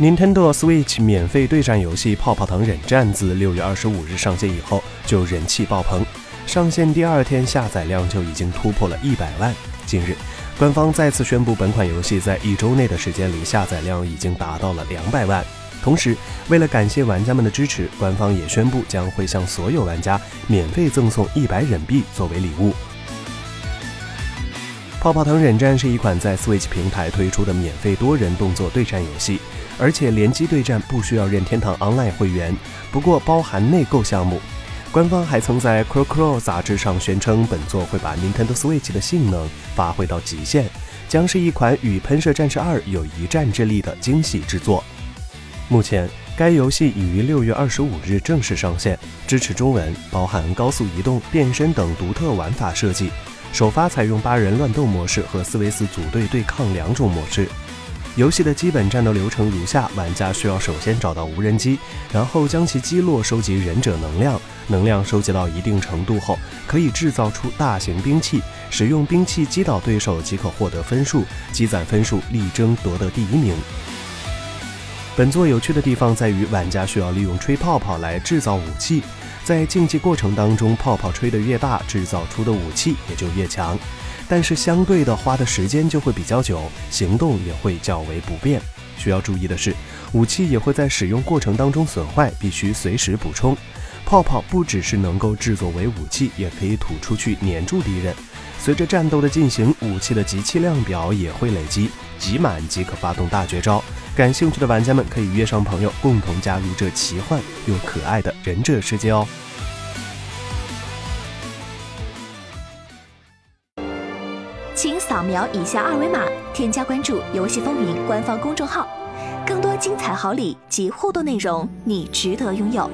Nintendo Switch 免费对战游戏《泡泡糖忍战》自六月二十五日上线以后就人气爆棚，上线第二天下载量就已经突破了一百万。近日，官方再次宣布，本款游戏在一周内的时间里下载量已经达到了两百万。同时，为了感谢玩家们的支持，官方也宣布将会向所有玩家免费赠送一百忍币作为礼物。《泡泡糖忍战》是一款在 Switch 平台推出的免费多人动作对战游戏。而且联机对战不需要任天堂 Online 会员，不过包含内购项目。官方还曾在《Crow Crow》杂志上宣称，本作会把 Nintendo Switch 的性能发挥到极限，将是一款与《喷射战士2》有一战之力的惊喜之作。目前，该游戏已于六月二十五日正式上线，支持中文，包含高速移动、变身等独特玩法设计。首发采用八人乱斗模式和四维四组队对抗两种模式。游戏的基本战斗流程如下：玩家需要首先找到无人机，然后将其击落，收集忍者能量。能量收集到一定程度后，可以制造出大型兵器，使用兵器击倒对手即可获得分数，积攒分数力争夺得第一名。本作有趣的地方在于，玩家需要利用吹泡泡来制造武器，在竞技过程当中，泡泡吹得越大，制造出的武器也就越强。但是相对的花的时间就会比较久，行动也会较为不便。需要注意的是，武器也会在使用过程当中损坏，必须随时补充。泡泡不只是能够制作为武器，也可以吐出去粘住敌人。随着战斗的进行，武器的集气量表也会累积，集满即可发动大绝招。感兴趣的玩家们可以约上朋友，共同加入这奇幻又可爱的忍者世界哦。请扫描以下二维码，添加关注“游戏风云”官方公众号，更多精彩好礼及互动内容，你值得拥有。